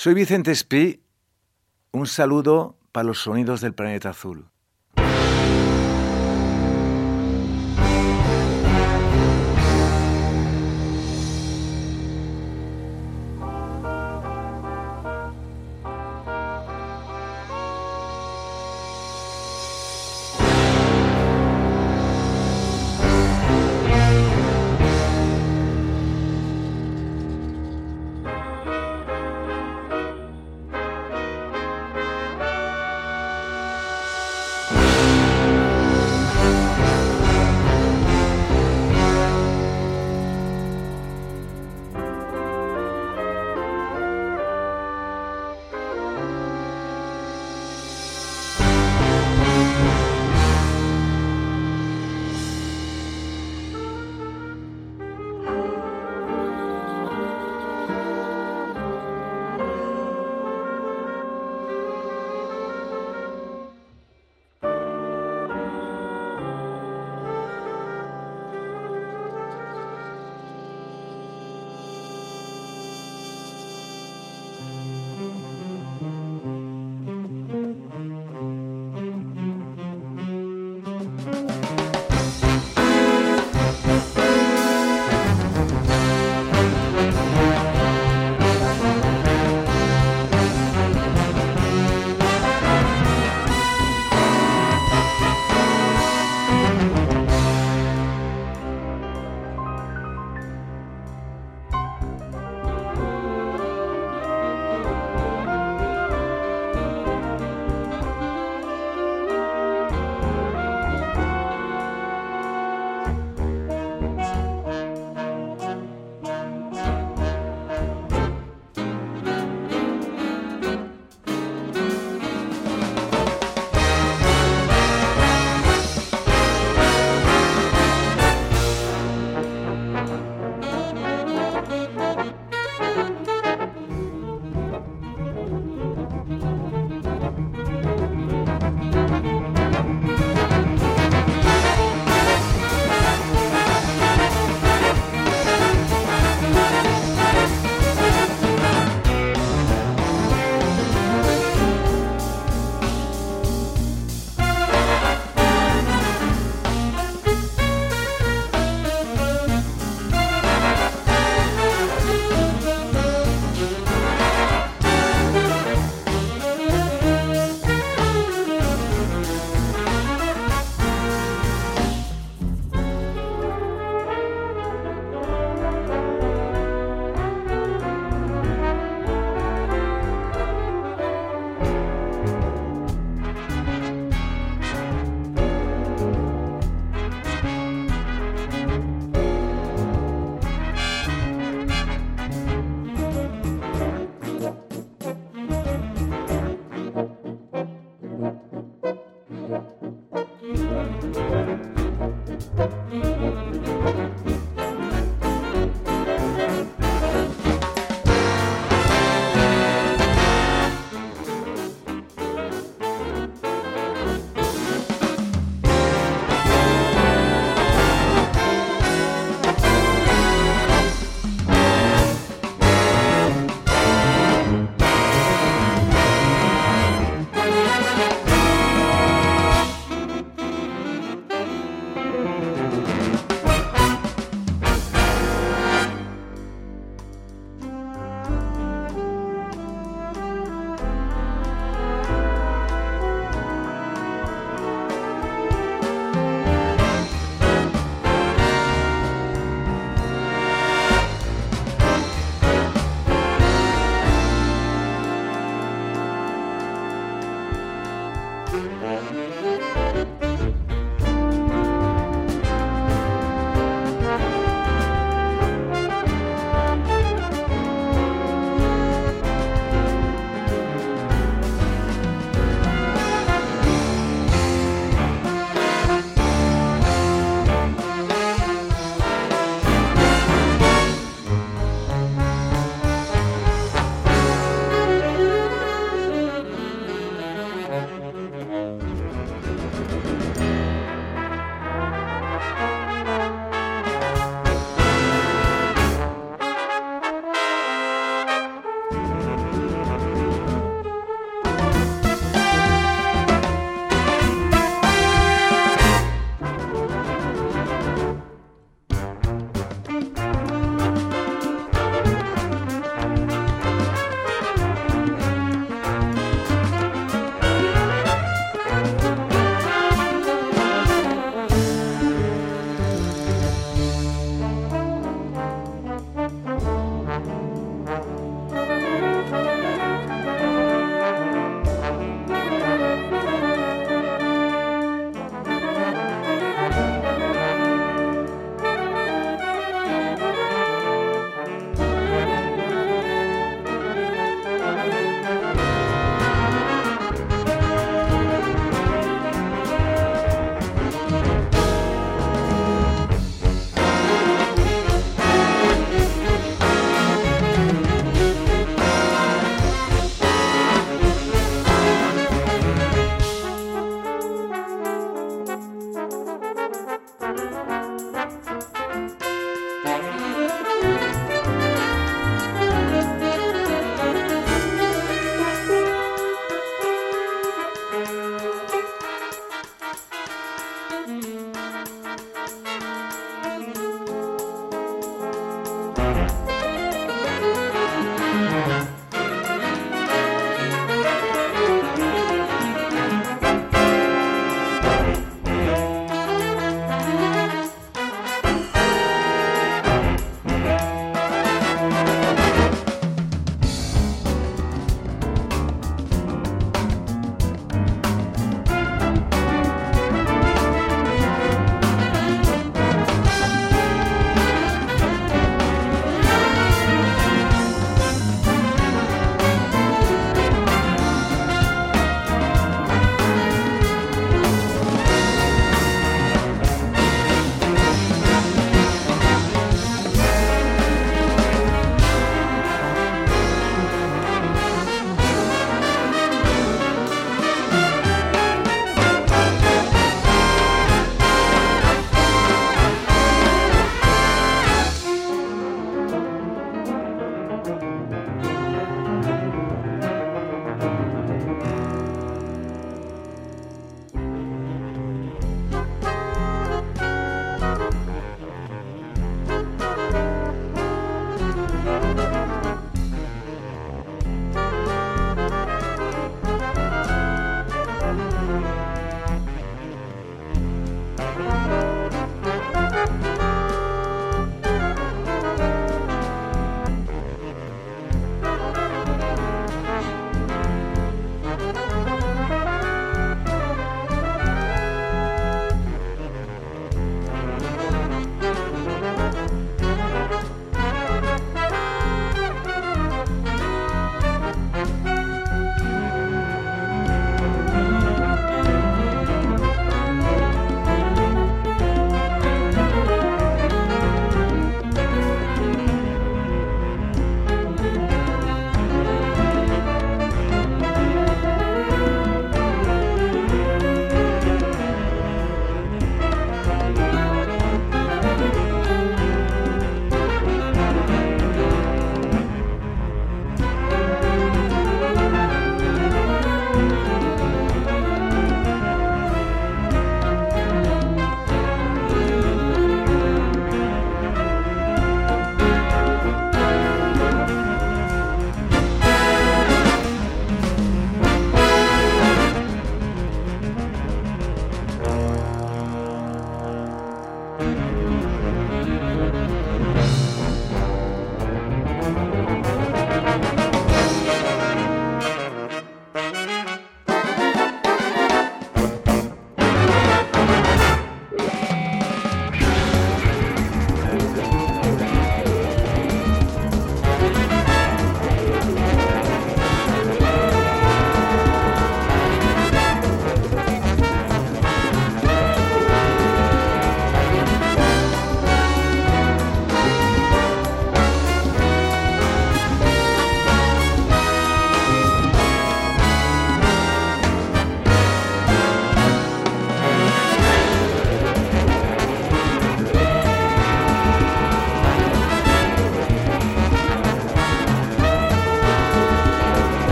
Soy Vicente Espí. Un saludo para los sonidos del planeta azul.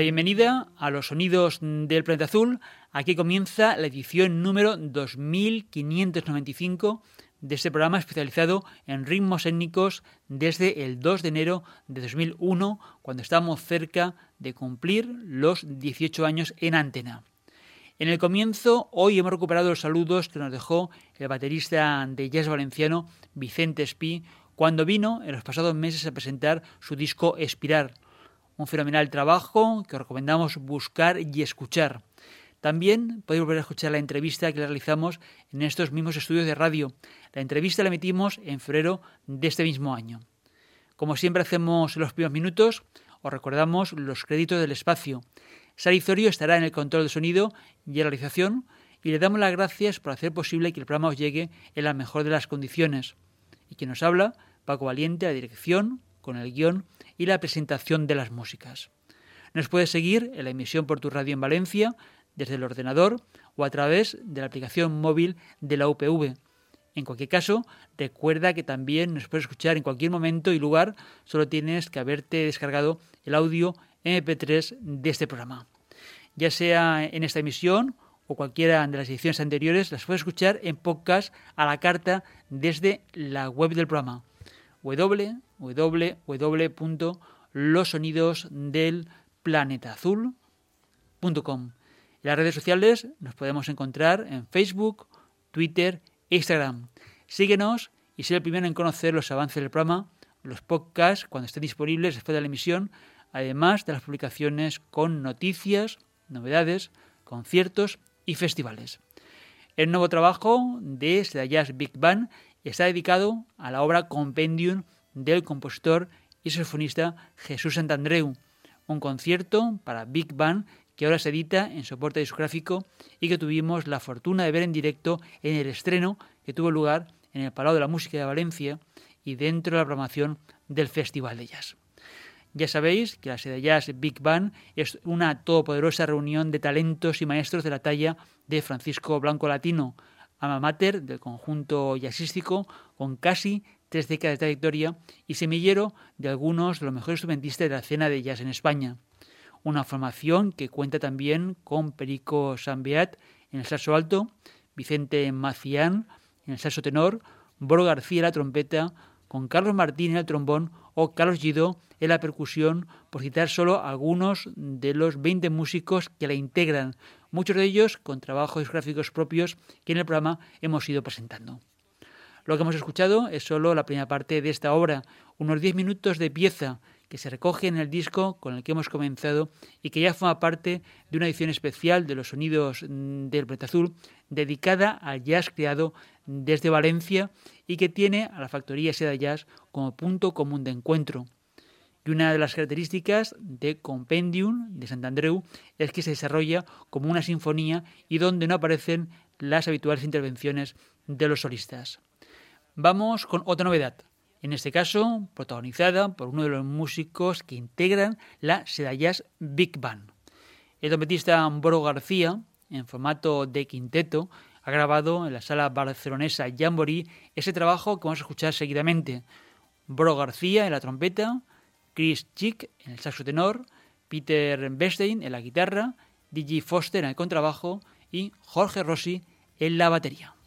Bienvenida a los sonidos del planeta azul. Aquí comienza la edición número 2595 de este programa especializado en ritmos étnicos desde el 2 de enero de 2001, cuando estamos cerca de cumplir los 18 años en antena. En el comienzo, hoy hemos recuperado los saludos que nos dejó el baterista de jazz valenciano Vicente Espí cuando vino en los pasados meses a presentar su disco Espirar, un fenomenal trabajo que os recomendamos buscar y escuchar. También podéis volver a escuchar la entrevista que realizamos en estos mismos estudios de radio. La entrevista la emitimos en febrero de este mismo año. Como siempre hacemos en los primeros minutos, os recordamos los créditos del espacio. Sarizorio estará en el control de sonido y la realización y le damos las gracias por hacer posible que el programa os llegue en la mejor de las condiciones. Y quien nos habla, Paco Valiente, a la dirección, con el guion y la presentación de las músicas. Nos puedes seguir en la emisión por tu radio en Valencia, desde el ordenador o a través de la aplicación móvil de la UPV. En cualquier caso, recuerda que también nos puedes escuchar en cualquier momento y lugar, solo tienes que haberte descargado el audio MP3 de este programa. Ya sea en esta emisión o cualquiera de las ediciones anteriores, las puedes escuchar en podcast a la carta desde la web del programa www.losonidosdelplanetazul.com. En las redes sociales nos podemos encontrar en Facebook, Twitter e Instagram. Síguenos y sé el primero en conocer los avances del programa, los podcasts cuando estén disponibles después de la emisión, además de las publicaciones con noticias, novedades, conciertos y festivales. El nuevo trabajo de Seda Jazz Big Band está dedicado a la obra Compendium del compositor y saxofonista Jesús Santandreu, un concierto para Big Band que ahora se edita en soporte discográfico y que tuvimos la fortuna de ver en directo en el estreno que tuvo lugar en el Palau de la Música de Valencia y dentro de la programación del Festival de Jazz. Ya sabéis que la sede Jazz Big Band es una todopoderosa reunión de talentos y maestros de la talla de Francisco Blanco Latino, ama mater del conjunto jazzístico con casi tres décadas de trayectoria y semillero de algunos de los mejores instrumentistas de la escena de jazz en España. Una formación que cuenta también con Perico Sambeat en el saxo alto, Vicente Macián en el saxo tenor, Boro García en la trompeta, con Carlos Martín en el trombón o Carlos Gido en la percusión, por citar solo algunos de los 20 músicos que la integran, muchos de ellos con trabajos discográficos propios que en el programa hemos ido presentando. Lo que hemos escuchado es solo la primera parte de esta obra, unos 10 minutos de pieza que se recoge en el disco con el que hemos comenzado y que ya forma parte de una edición especial de los sonidos mm, del Planeta Azul dedicada al jazz creado desde Valencia y que tiene a la factoría Seda Jazz como punto común de encuentro. Y una de las características de Compendium de Santandreu es que se desarrolla como una sinfonía y donde no aparecen las habituales intervenciones de los solistas. Vamos con otra novedad en este caso protagonizada por uno de los músicos que integran la Sedayas Big Band. El trompetista Boro García, en formato de quinteto, ha grabado en la sala barcelonesa Jamboree ese trabajo que vamos a escuchar seguidamente. Boro García en la trompeta, Chris Chick en el saxo tenor, Peter Bestein en la guitarra, DJ Foster en el contrabajo y Jorge Rossi en la batería.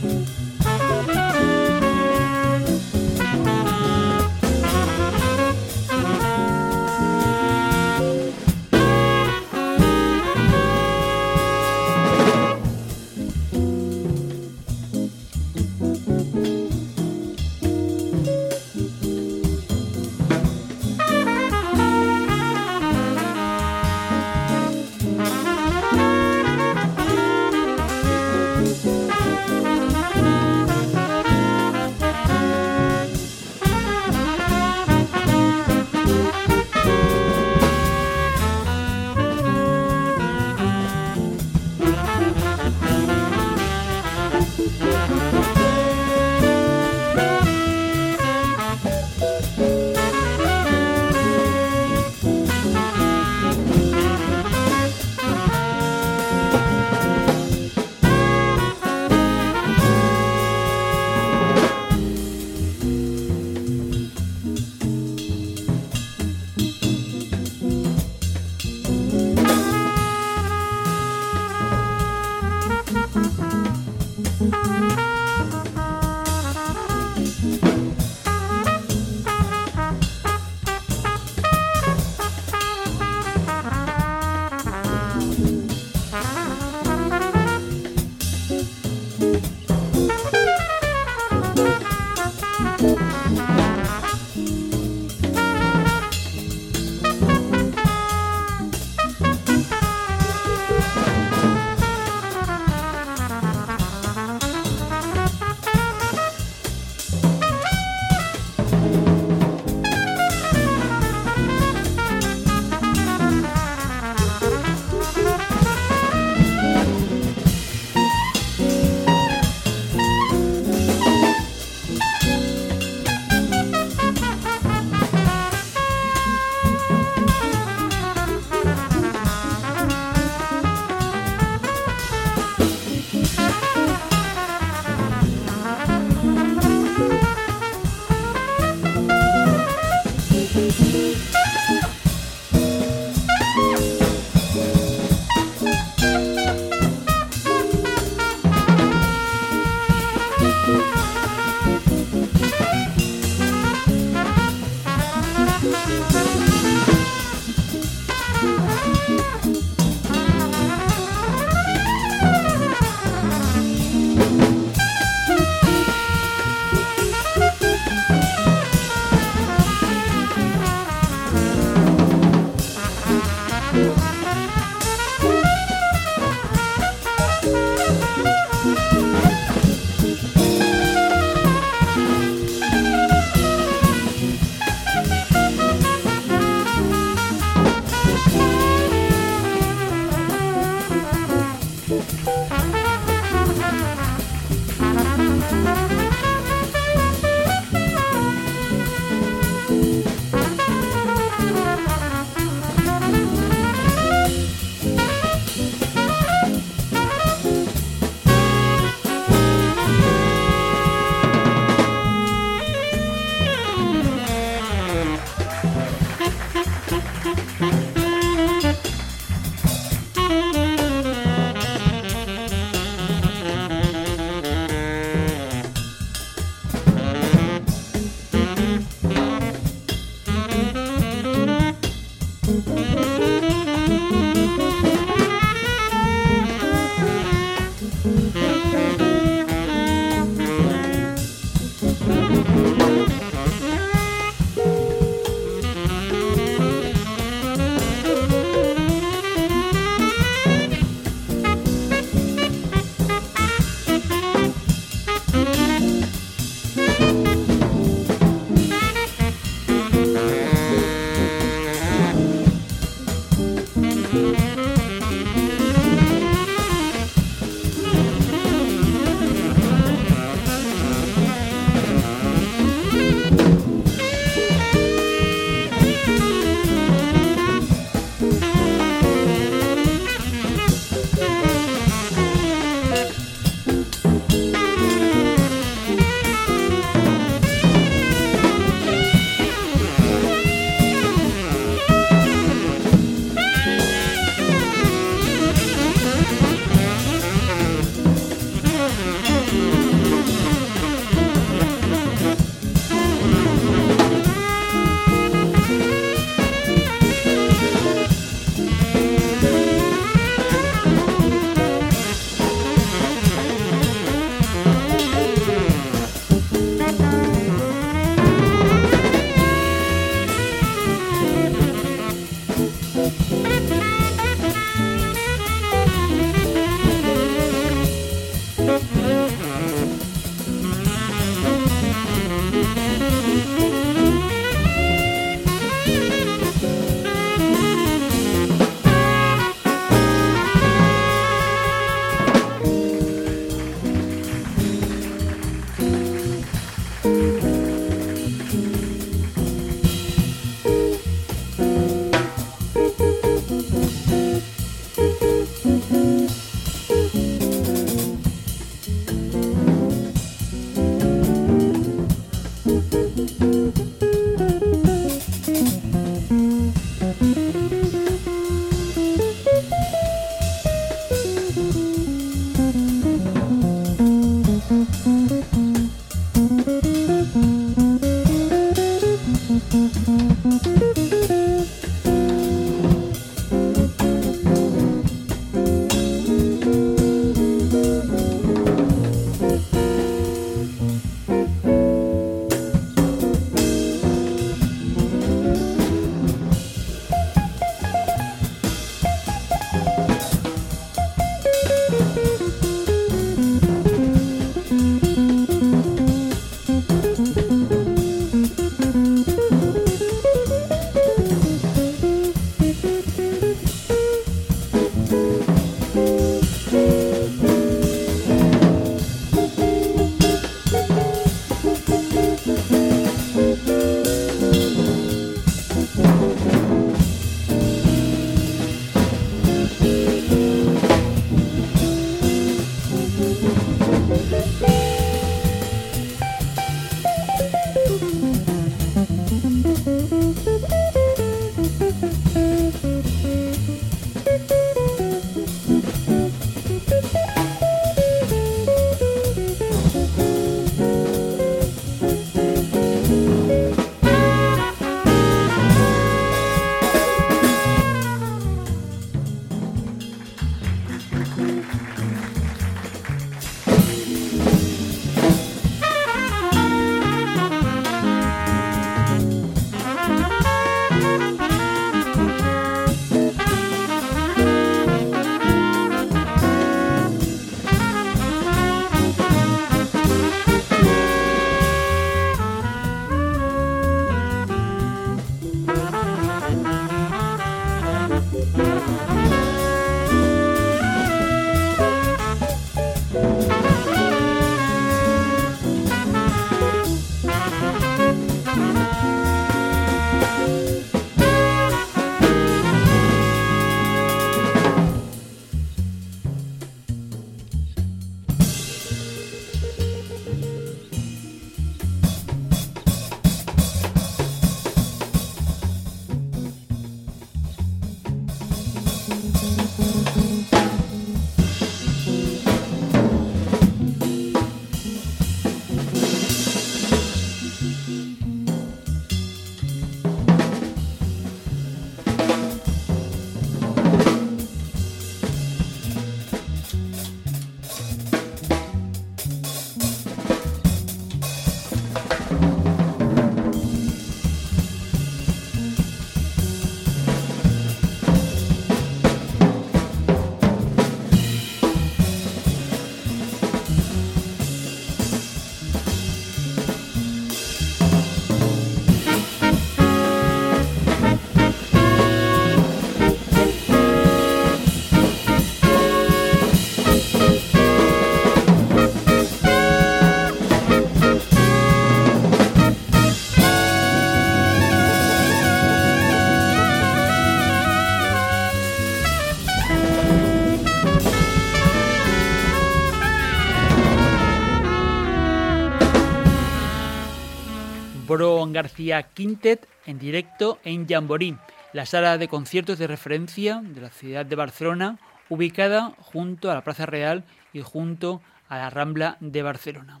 Juan García Quintet en directo en Jamborí, la sala de conciertos de referencia de la ciudad de Barcelona, ubicada junto a la Plaza Real y junto a la Rambla de Barcelona.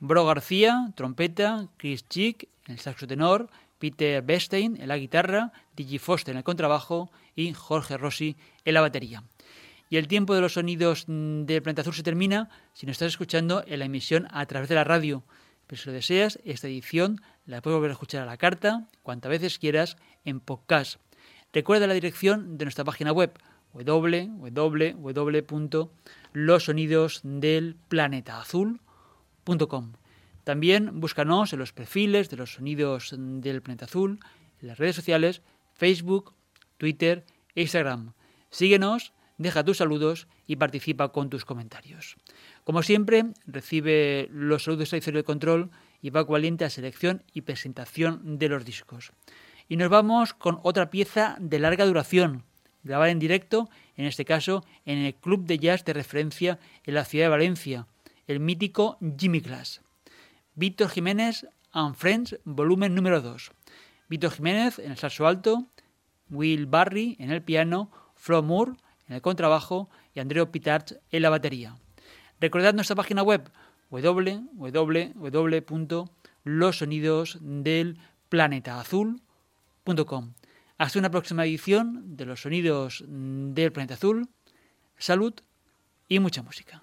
Bro García, trompeta, Chris Chick el saxo tenor, Peter Bestein en la guitarra, Digi Foster en el contrabajo y Jorge Rossi en la batería. Y el tiempo de los sonidos del planeta azul se termina si nos estás escuchando en la emisión a través de la radio. Pero si lo deseas, esta edición la puedes volver a escuchar a la carta cuantas veces quieras en podcast. Recuerda la dirección de nuestra página web www.losonidosdelplanetaazul.com. También búscanos en los perfiles de los sonidos del planeta azul, en las redes sociales, Facebook, Twitter e Instagram. Síguenos, deja tus saludos y participa con tus comentarios. Como siempre, recibe los saludos de de control y va Valiente a selección y presentación de los discos. Y nos vamos con otra pieza de larga duración, grabada en directo, en este caso en el club de jazz de referencia en la ciudad de Valencia, el mítico Jimmy Glass. Víctor Jiménez and Friends, volumen número 2. Víctor Jiménez en el saxo alto, Will Barry en el piano, Flo Moore en el contrabajo y Andreo Pitarch en la batería. Recordad nuestra página web www.losonidosdelplanetaazul.com. Hasta una próxima edición de Los Sonidos del Planeta Azul. Salud y mucha música.